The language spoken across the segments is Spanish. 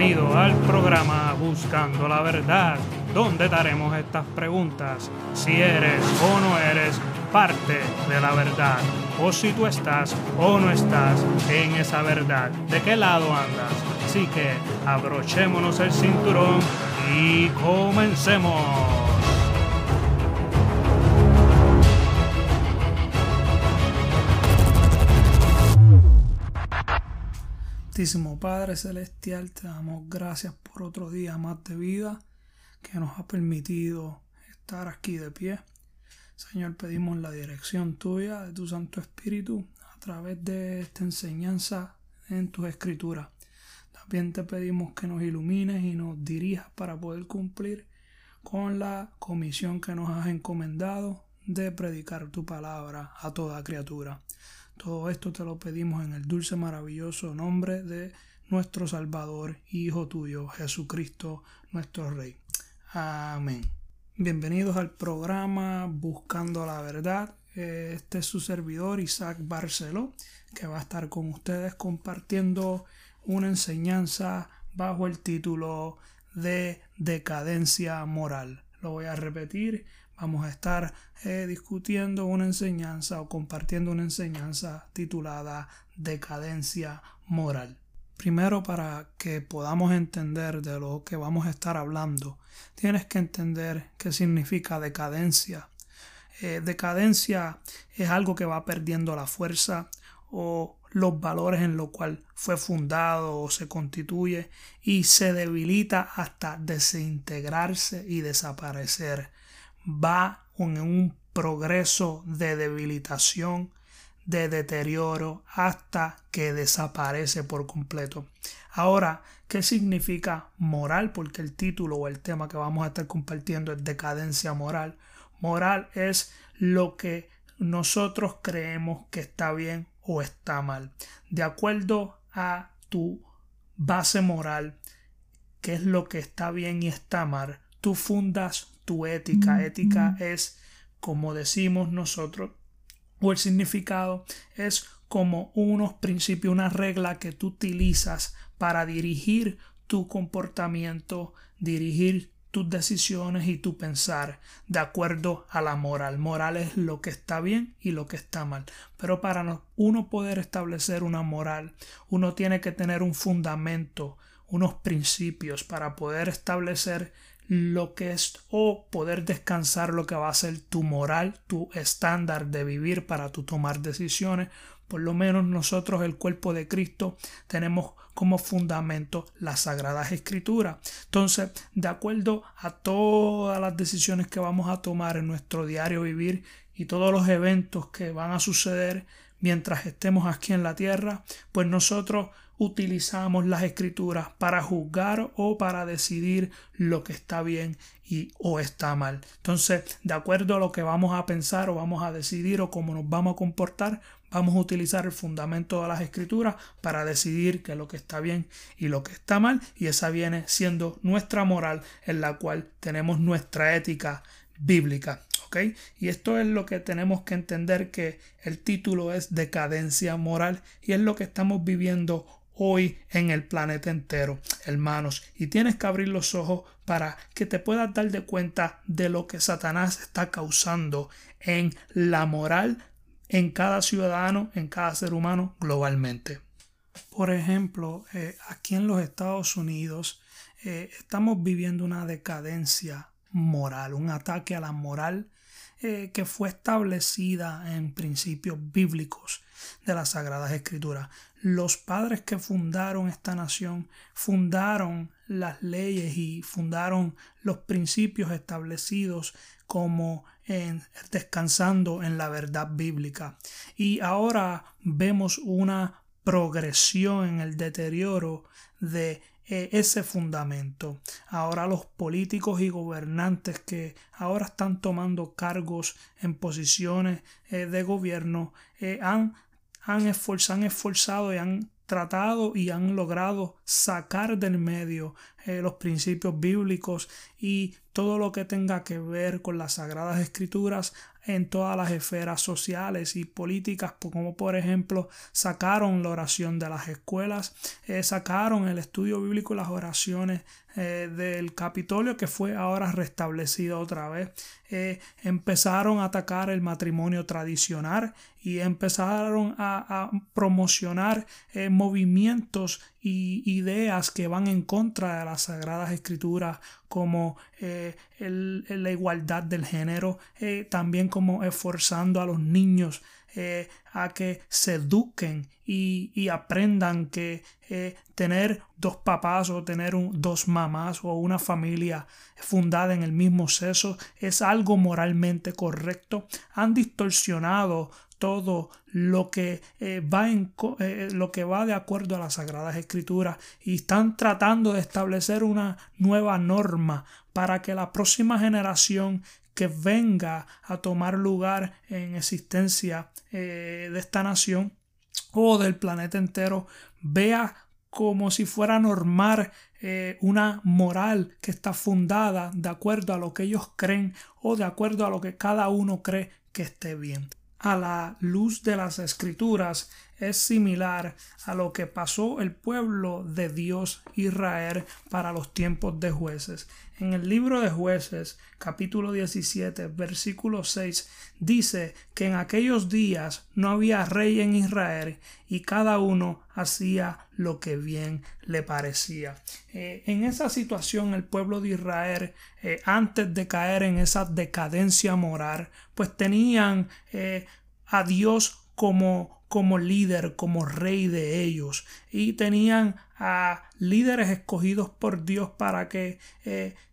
Bienvenido al programa Buscando la Verdad, donde daremos estas preguntas. Si eres o no eres parte de la verdad, o si tú estás o no estás en esa verdad, ¿de qué lado andas? Así que abrochémonos el cinturón y comencemos. Padre Celestial, te damos gracias por otro día más de vida que nos ha permitido estar aquí de pie. Señor, pedimos la dirección tuya, de tu Santo Espíritu, a través de esta enseñanza en tus escrituras. También te pedimos que nos ilumines y nos dirijas para poder cumplir con la comisión que nos has encomendado de predicar tu palabra a toda criatura. Todo esto te lo pedimos en el dulce, maravilloso nombre de nuestro Salvador, Hijo tuyo, Jesucristo, nuestro Rey. Amén. Bienvenidos al programa Buscando la Verdad. Este es su servidor, Isaac Barceló, que va a estar con ustedes compartiendo una enseñanza bajo el título de decadencia moral. Lo voy a repetir vamos a estar eh, discutiendo una enseñanza o compartiendo una enseñanza titulada Decadencia Moral. Primero, para que podamos entender de lo que vamos a estar hablando, tienes que entender qué significa decadencia. Eh, decadencia es algo que va perdiendo la fuerza o los valores en lo cual fue fundado o se constituye y se debilita hasta desintegrarse y desaparecer va en un progreso de debilitación, de deterioro, hasta que desaparece por completo. Ahora, ¿qué significa moral? Porque el título o el tema que vamos a estar compartiendo es decadencia moral. Moral es lo que nosotros creemos que está bien o está mal. De acuerdo a tu base moral, qué es lo que está bien y está mal, tú fundas tu ética. Ética es, como decimos nosotros, o el significado es como unos principios, una regla que tú utilizas para dirigir tu comportamiento, dirigir tus decisiones y tu pensar de acuerdo a la moral. Moral es lo que está bien y lo que está mal. Pero para uno poder establecer una moral, uno tiene que tener un fundamento, unos principios para poder establecer lo que es o poder descansar lo que va a ser tu moral, tu estándar de vivir para tu tomar decisiones. Por lo menos nosotros, el cuerpo de Cristo, tenemos como fundamento las sagradas escrituras. Entonces, de acuerdo a todas las decisiones que vamos a tomar en nuestro diario vivir y todos los eventos que van a suceder mientras estemos aquí en la tierra, pues nosotros utilizamos las escrituras para juzgar o para decidir lo que está bien y o está mal. Entonces, de acuerdo a lo que vamos a pensar o vamos a decidir o cómo nos vamos a comportar, vamos a utilizar el fundamento de las escrituras para decidir qué es lo que está bien y lo que está mal y esa viene siendo nuestra moral en la cual tenemos nuestra ética bíblica. Y esto es lo que tenemos que entender que el título es decadencia moral y es lo que estamos viviendo hoy en el planeta entero, hermanos. Y tienes que abrir los ojos para que te puedas dar de cuenta de lo que Satanás está causando en la moral en cada ciudadano, en cada ser humano globalmente. Por ejemplo, eh, aquí en los Estados Unidos eh, estamos viviendo una decadencia moral, un ataque a la moral eh, que fue establecida en principios bíblicos de las Sagradas Escrituras. Los padres que fundaron esta nación fundaron las leyes y fundaron los principios establecidos como en, descansando en la verdad bíblica. Y ahora vemos una progresión en el deterioro de eh, ese fundamento. Ahora los políticos y gobernantes que ahora están tomando cargos en posiciones eh, de gobierno eh, han, han, esforzado, han esforzado y han tratado y han logrado sacar del medio los principios bíblicos y todo lo que tenga que ver con las sagradas escrituras en todas las esferas sociales y políticas, como por ejemplo sacaron la oración de las escuelas, eh, sacaron el estudio bíblico y las oraciones eh, del Capitolio que fue ahora restablecido otra vez. Eh, empezaron a atacar el matrimonio tradicional y empezaron a, promocionar movimientos y ideas que van en contra de las sagradas escrituras como la igualdad del género, también como esforzando a los niños eh, a que se eduquen y, aprendan que eh, tener dos papás o tener dos mamás o una familia fundada en el mismo sexo es algo moralmente correcto. Han distorsionado todo lo que eh, va en lo que va de acuerdo a las sagradas escrituras y están tratando de establecer una nueva norma para que la próxima generación que venga a tomar lugar en existencia eh, de esta nación o del planeta entero vea como si fuera normal eh, una moral que está fundada de acuerdo a lo que ellos creen o de acuerdo a lo que cada uno cree que esté bien. A la luz de las escrituras es similar a lo que pasó el pueblo de Dios Israel para los tiempos de jueces. En el libro de jueces, capítulo 17, versículo 6, dice que en aquellos días no había rey en Israel y cada uno hacía lo que bien le parecía. Eh, en esa situación el pueblo de Israel, eh, antes de caer en esa decadencia moral, pues tenían eh, a Dios como como líder, como rey de ellos. Y tenían a líderes escogidos por Dios para que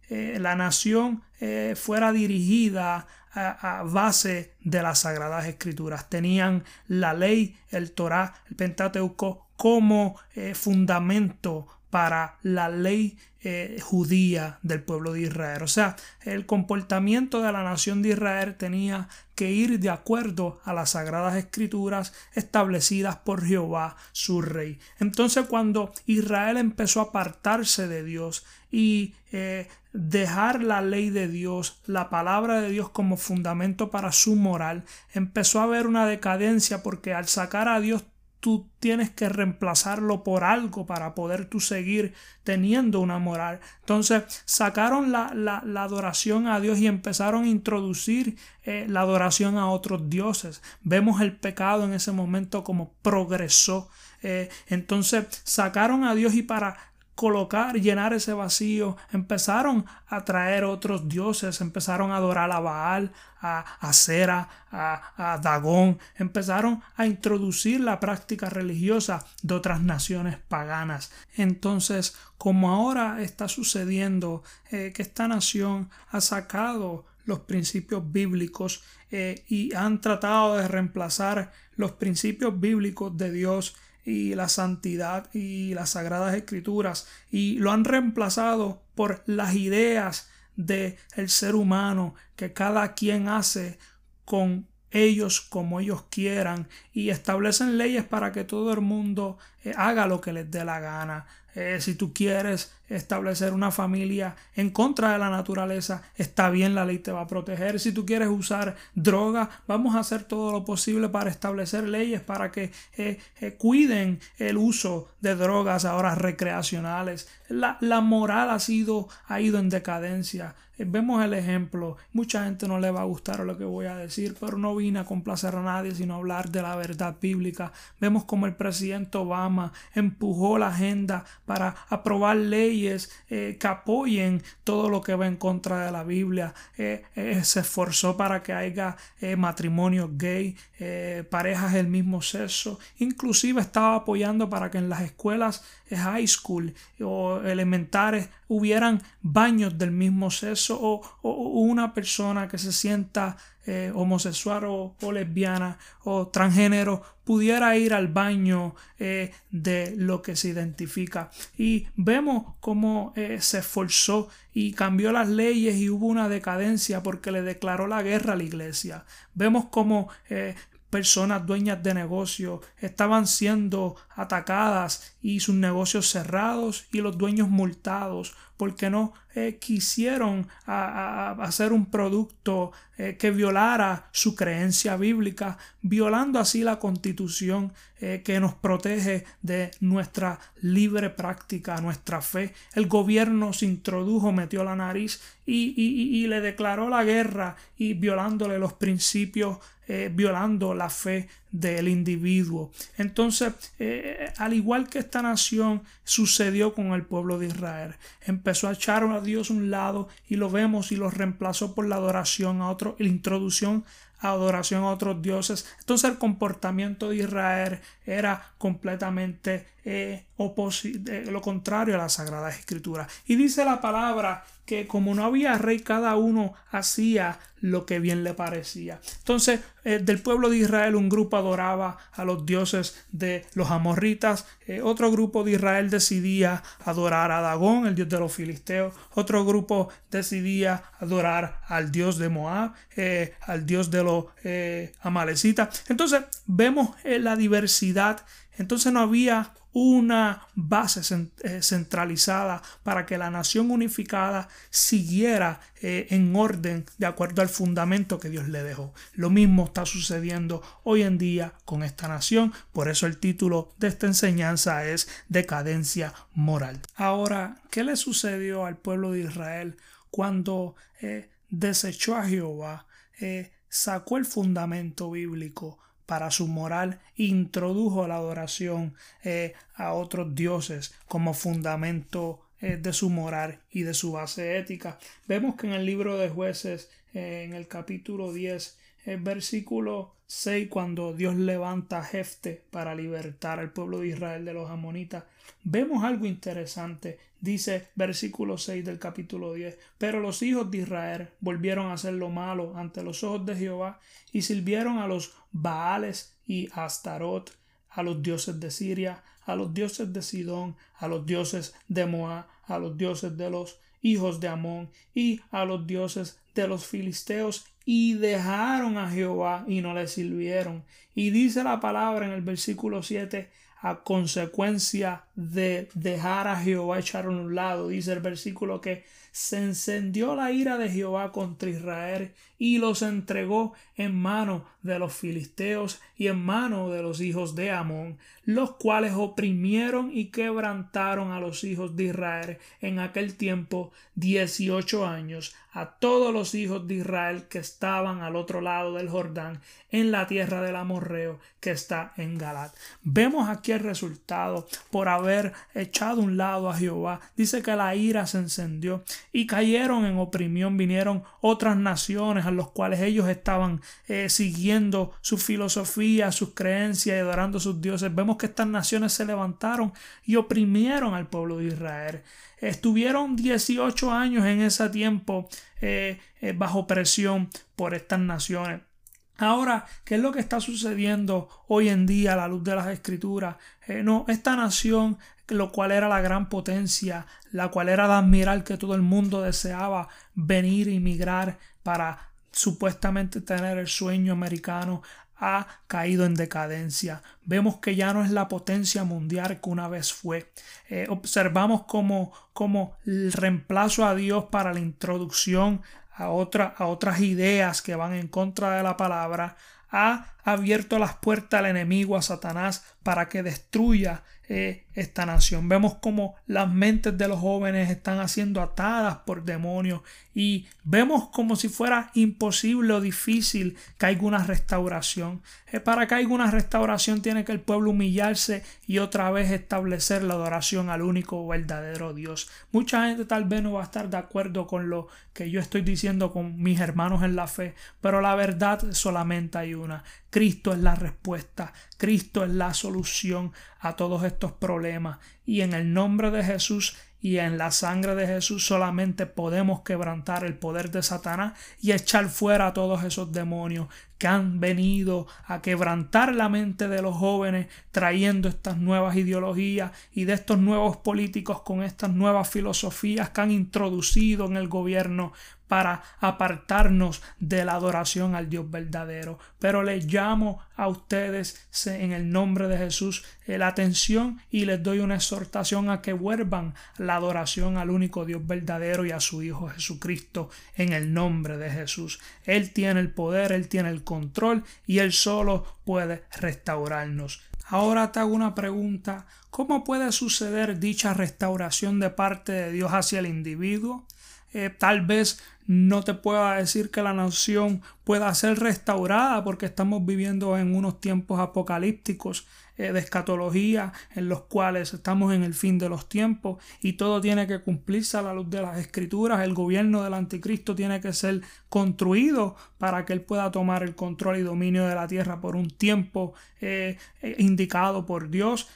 eh, la nación eh, fuera dirigida a, base de las sagradas escrituras. Tenían la ley, el Torah, el Pentateuco como fundamento para la ley eh, judía del pueblo de Israel. O sea, el comportamiento de la nación de Israel tenía que ir de acuerdo a las sagradas escrituras establecidas por Jehová, su rey. Entonces, cuando Israel empezó a apartarse de Dios y eh, dejar la ley de Dios, la palabra de Dios como fundamento para su moral, empezó a haber una decadencia porque al sacar a Dios tú tienes que reemplazarlo por algo para poder tú seguir teniendo una moral. Entonces sacaron la, la, adoración a Dios y empezaron a introducir eh, la adoración a otros dioses. Vemos el pecado en ese momento como progresó. Eh, entonces sacaron a Dios y para colocar, llenar ese vacío, empezaron a traer otros dioses, empezaron a adorar a Baal, a, a Sera, a, a, Dagón, empezaron a introducir la práctica religiosa de otras naciones paganas. Entonces, como ahora está sucediendo eh, que esta nación ha sacado los principios bíblicos eh, y han tratado de reemplazar los principios bíblicos de Dios y la santidad y las sagradas escrituras y lo han reemplazado por las ideas del el ser humano que cada quien hace con ellos como ellos quieran y establecen leyes para que todo el mundo eh, haga lo que les dé la gana. Eh, si tú quieres establecer una familia en contra de la naturaleza, está bien, la ley te va a proteger. Si tú quieres usar droga, vamos a hacer todo lo posible para establecer leyes para que eh, cuiden el uso de drogas ahora recreacionales. La, la moral ha, sido, ha ido en decadencia. Vemos el ejemplo. Mucha gente no le va a gustar lo que voy a decir, pero no vine a complacer a nadie, sino hablar de la verdad bíblica. Vemos como el presidente Obama empujó la agenda para aprobar leyes eh, que apoyen todo lo que va en contra de la Biblia. Eh, eh, se esforzó para que haya matrimonios gay, parejas del mismo sexo. Inclusive estaba apoyando para que en las escuelas high school o elementares hubieran baños del mismo sexo o, una persona que se sienta eh, homosexual o, lesbiana o transgénero pudiera ir al baño eh, de lo que se identifica. Y vemos cómo eh, se esforzó y cambió las leyes y hubo una decadencia porque le declaró la guerra a la iglesia. Vemos cómo personas dueñas de negocios estaban siendo atacadas y sus negocios cerrados y los dueños multados porque no eh, quisieron hacer un producto eh, que violara su creencia bíblica, violando así la constitución eh, que nos protege de nuestra libre práctica, nuestra fe. El gobierno se introdujo, metió la nariz y, y le declaró la guerra y violándole los principios violando la fe del individuo. Entonces, eh, al igual que esta nación sucedió con el pueblo de Israel, empezó a echar a Dios un lado y lo vemos y lo reemplazó por la adoración a otro, la introducción adoración a otros dioses. Entonces el comportamiento de Israel era completamente eh, lo contrario a la Sagrada Escritura. Y dice la palabra que como no había rey, cada uno hacía lo que bien le parecía. Entonces, eh, del pueblo de Israel, un grupo adoraba a los dioses de los amorritas, eh, otro grupo de Israel decidía adorar a Dagón, el dios de los filisteos, otro grupo decidía adorar al dios de Moab, eh, al dios de los amalecitas. Entonces, vemos la diversidad. Entonces no había una base eh, centralizada para que la nación unificada siguiera eh, en orden de acuerdo al fundamento que Dios le dejó. Lo mismo está sucediendo hoy en día con esta nación, por eso el título de esta enseñanza es Decadencia Moral. Ahora, ¿qué le sucedió al pueblo de Israel cuando eh, desechó a Jehová, sacó el fundamento bíblico, para su moral introdujo la adoración eh, a otros dioses como fundamento eh, de su moral y de su base ética. Vemos que en el libro de jueces, eh, en el capítulo 10, el versículo 6, cuando Dios levanta a Jefte para libertar al pueblo de Israel de los amonitas, vemos algo interesante. Dice versículo 6 del capítulo 10, pero los hijos de Israel volvieron a hacer lo malo ante los ojos de Jehová y sirvieron a los Baales y Astarot, a los dioses de Siria, a los dioses de Sidón, a los dioses de Moab, a los dioses de los hijos de Amón y a los dioses de los filisteos y dejaron a Jehová y no le sirvieron. Y dice la palabra en el versículo 7, a consecuencia de dejar a Jehová echar a un lado, dice el versículo que se encendió la ira de Jehová contra Israel y los entregó en mano de los filisteos y en mano de los hijos de Amón, los cuales oprimieron y quebrantaron a los hijos de Israel en aquel tiempo dieciocho años, a todos los hijos de Israel que estaban al otro lado del Jordán, en la tierra del Amorreo que está en Galat. Vemos aquí el resultado por haber echado un lado a Jehová. Dice que la ira se encendió y cayeron en oprimión, vinieron otras naciones a los cuales ellos estaban eh, siguiendo su filosofía, sus creencias y adorando sus dioses. Vemos que estas naciones se levantaron y oprimieron al pueblo de Israel. Estuvieron 18 años en ese tiempo eh, eh, bajo presión por estas naciones. Ahora, ¿qué es lo que está sucediendo hoy en día a la luz de las escrituras? no, esta nación lo cual era la gran potencia, la cual era de admirar que todo el mundo deseaba venir y migrar para supuestamente tener el sueño americano, ha caído en decadencia. Vemos que ya no es la potencia mundial que una vez fue. Eh, observamos como, como el reemplazo a Dios para la introducción a, a otras ideas que van en contra de la palabra ha abierto las puertas al enemigo, a Satanás, para que destruya eh, esta nación. Vemos como las mentes de los jóvenes están siendo atadas por demonios y vemos como si fuera imposible o difícil que haya una restauración. Eh, para que haya una restauración tiene que el pueblo humillarse y otra vez establecer la adoración al único verdadero Dios. Mucha gente tal vez no va a estar de acuerdo con lo que yo estoy diciendo con mis hermanos en la fe, pero la verdad solamente hay una. Cristo es la respuesta, Cristo es la solución a todos estos problemas. Y en el nombre de Jesús y en la sangre de Jesús solamente podemos quebrantar el poder de Satanás y echar fuera a todos esos demonios que han venido a quebrantar la mente de los jóvenes trayendo estas nuevas ideologías y de estos nuevos políticos con estas nuevas filosofías que han introducido en el gobierno para apartarnos de la adoración al Dios verdadero. Pero les llamo a ustedes en el nombre de Jesús eh, la atención y les doy una exhortación a que vuelvan la adoración al único Dios verdadero y a su Hijo Jesucristo en el nombre de Jesús. Él tiene el poder, Él tiene el control y Él solo puede restaurarnos. Ahora te hago una pregunta. ¿Cómo puede suceder dicha restauración de parte de Dios hacia el individuo? Eh, tal vez no te pueda decir que la nación pueda ser restaurada porque estamos viviendo en unos tiempos apocalípticos eh, de escatología en los cuales estamos en el fin de los tiempos y todo tiene que cumplirse a la luz de las escrituras. El gobierno del anticristo tiene que ser construido para que él pueda tomar el control y dominio de la tierra por un tiempo eh, eh, indicado por Dios.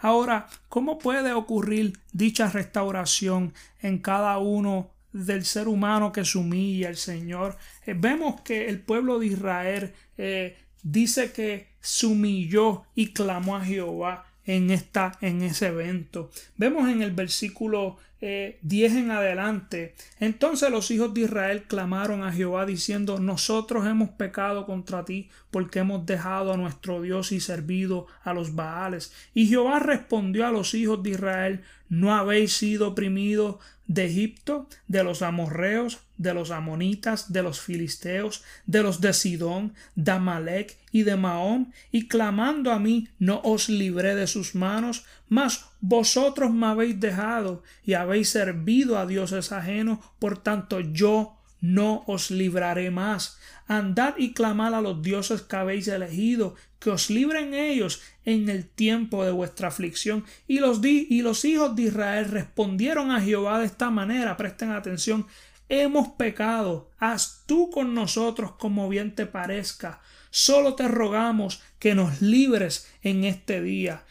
ahora, ¿cómo puede ocurrir dicha restauración en cada uno del ser humano que se humilla al Señor. Eh, vemos que el pueblo de Israel eh, dice que se humilló y clamó a Jehová en, esta, en ese evento. Vemos en el versículo 10 eh, en adelante. Entonces los hijos de Israel clamaron a Jehová diciendo, nosotros hemos pecado contra ti porque hemos dejado a nuestro Dios y servido a los Baales. Y Jehová respondió a los hijos de Israel, ¿no habéis sido oprimidos de Egipto, de los amorreos, de los amonitas, de los filisteos, de los de Sidón, de Amalek y de Mahón, y clamando a mí no os libré de sus manos, mas vosotros me habéis dejado y habéis servido a dioses ajenos, por tanto yo no os libraré más. Andad y clamad a los dioses que habéis elegido, que os libren ellos en el tiempo de vuestra aflicción. Y los, di y los hijos de Israel respondieron a Jehová de esta manera, presten atención, hemos pecado, haz tú con nosotros como bien te parezca. Solo te rogamos que nos libres en este día.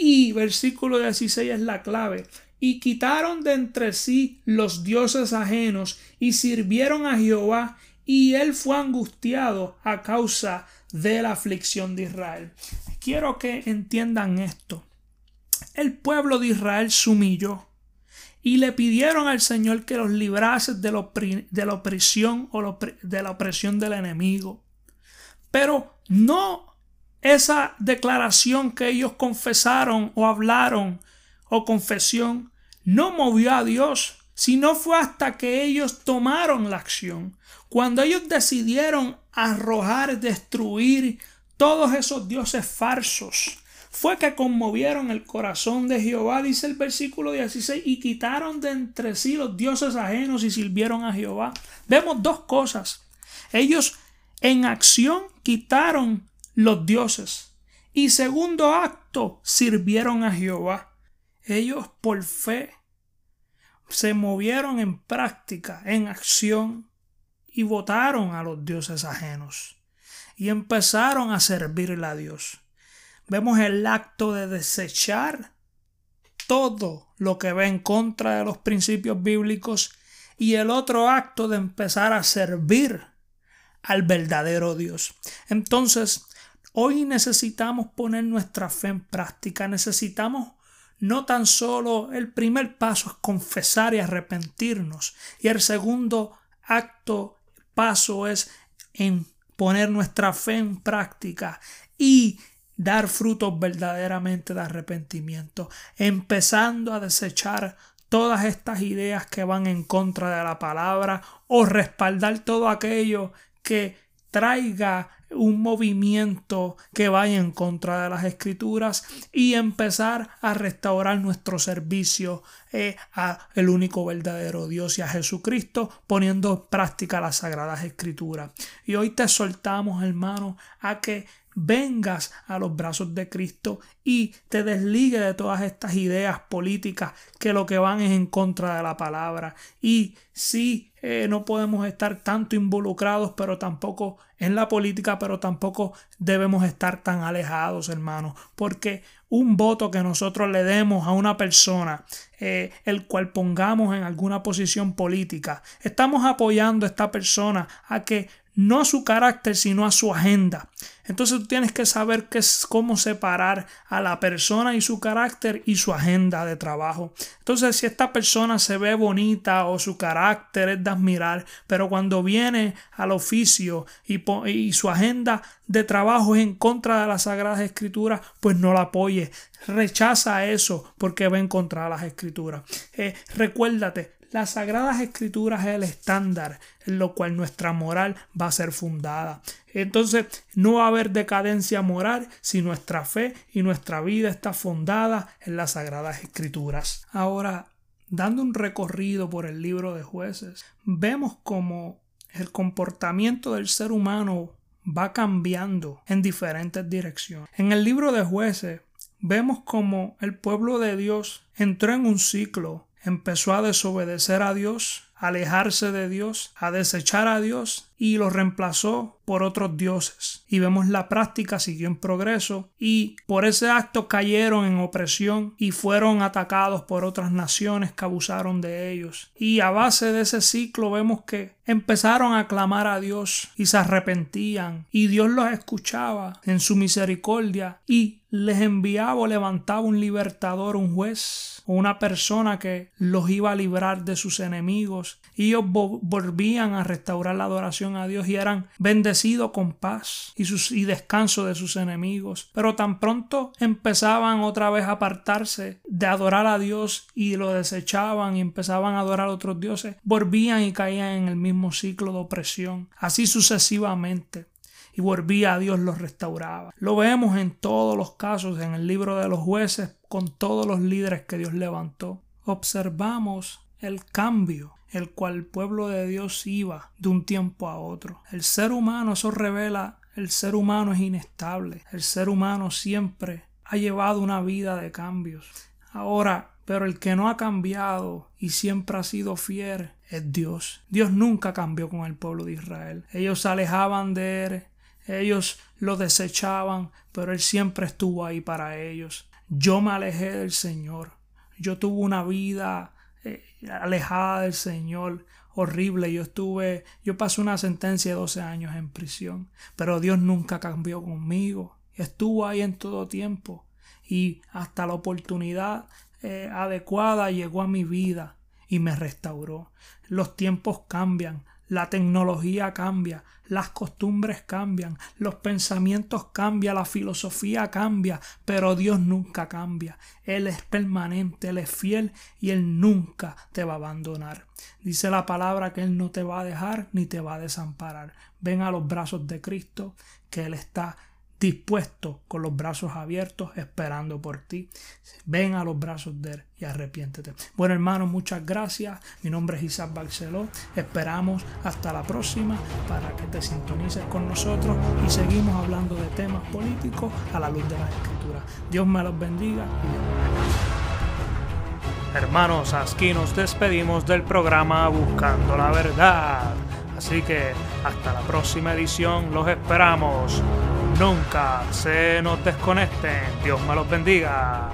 Y versículo 16 es la clave y quitaron de entre sí los dioses ajenos y sirvieron a Jehová y él fue angustiado a causa de la aflicción de Israel. Quiero que entiendan esto. El pueblo de Israel se humilló y le pidieron al Señor que los librase de la, opresión o de la opresión del enemigo. Pero no esa declaración que ellos confesaron o hablaron o confesión no movió a Dios, sino fue hasta que ellos tomaron la acción. Cuando ellos decidieron arrojar, destruir todos esos dioses falsos, fue que conmovieron el corazón de Jehová, dice el versículo 16, y quitaron de entre sí los dioses ajenos y sirvieron a Jehová. Vemos dos cosas. Ellos en acción quitaron los dioses y segundo acto sirvieron a Jehová. Ellos por fe se movieron en práctica, en acción, y votaron a los dioses ajenos y empezaron a servirle a Dios. Vemos el acto de desechar todo lo que va en contra de los principios bíblicos y el otro acto de empezar a servir al verdadero Dios. Entonces, hoy necesitamos poner nuestra fe en práctica, necesitamos no tan solo el primer paso es confesar y arrepentirnos, y el segundo acto, paso es en poner nuestra fe en práctica y dar frutos verdaderamente de arrepentimiento, empezando a desechar todas estas ideas que van en contra de la palabra o respaldar todo aquello que traiga un movimiento que vaya en contra de las escrituras y empezar a restaurar nuestro servicio eh, a el único verdadero Dios y a Jesucristo poniendo en práctica las sagradas escrituras. Y hoy te soltamos hermano a que vengas a los brazos de Cristo y te desligue de todas estas ideas políticas que lo que van es en contra de la palabra. Y sí, eh, no podemos estar tanto involucrados, pero tampoco en la política, pero tampoco debemos estar tan alejados, hermanos, porque un voto que nosotros le demos a una persona, eh, el cual pongamos en alguna posición política, estamos apoyando a esta persona a que no a su carácter, sino a su agenda. Entonces tú tienes que saber qué es, cómo separar a la persona y su carácter y su agenda de trabajo. Entonces, si esta persona se ve bonita o su carácter es de admirar, pero cuando viene al oficio y, su agenda de trabajo es en contra de las Sagradas Escrituras, pues no la apoye. Rechaza eso porque va en contra de las Escrituras. Eh, recuérdate, las sagradas escrituras es el estándar en lo cual nuestra moral va a ser fundada. Entonces no va a haber decadencia moral si nuestra fe y nuestra vida está fundada en las sagradas escrituras. Ahora, dando un recorrido por el libro de jueces, vemos como el comportamiento del ser humano va cambiando en diferentes direcciones. En el libro de jueces vemos como el pueblo de Dios entró en un ciclo empezó a desobedecer a Dios, a alejarse de Dios, a desechar a Dios y lo reemplazó por otros dioses. Y vemos la práctica siguió en progreso y por ese acto cayeron en opresión y fueron atacados por otras naciones que abusaron de ellos. Y a base de ese ciclo vemos que empezaron a clamar a Dios y se arrepentían y Dios los escuchaba en su misericordia y les enviaba o levantaba un libertador, un juez o una persona que los iba a librar de sus enemigos y ellos volvían a restaurar la adoración a Dios y eran bendecidos con paz y, sus, y descanso de sus enemigos. Pero tan pronto empezaban otra vez a apartarse de adorar a Dios y lo desechaban y empezaban a adorar a otros dioses, volvían y caían en el mismo ciclo de opresión, así sucesivamente y volvía a Dios los restauraba. Lo vemos en todos los casos en el libro de los jueces con todos los líderes que Dios levantó. Observamos el cambio el cual pueblo de Dios iba de un tiempo a otro. El ser humano, eso revela, el ser humano es inestable. El ser humano siempre ha llevado una vida de cambios. Ahora, pero el que no ha cambiado y siempre ha sido fiel es Dios. Dios nunca cambió con el pueblo de Israel. Ellos se alejaban de él, ellos lo desechaban, pero Él siempre estuvo ahí para ellos. Yo me alejé del Señor. Yo tuve una vida eh, alejada del Señor, horrible. Yo estuve, yo pasé una sentencia de 12 años en prisión, pero Dios nunca cambió conmigo. Estuvo ahí en todo tiempo y hasta la oportunidad eh, adecuada llegó a mi vida y me restauró. Los tiempos cambian, la tecnología cambia, las costumbres cambian, los pensamientos cambian, la filosofía cambia, pero Dios nunca cambia. Él es permanente, Él es fiel y Él nunca te va a abandonar. Dice la palabra que Él no te va a dejar ni te va a desamparar. Ven a los brazos de Cristo, que Él está dispuesto con los brazos abiertos esperando por ti. Ven a los brazos de Él y arrepiéntete. Bueno hermano, muchas gracias. Mi nombre es Isaac Barceló. Esperamos hasta la próxima para que te sintonices con nosotros y seguimos hablando de temas políticos a la luz de la escritura. Dios me los bendiga Hermanos, aquí nos despedimos del programa Buscando la Verdad. Así que hasta la próxima edición los esperamos. Nunca se nos desconecten. Dios me los bendiga.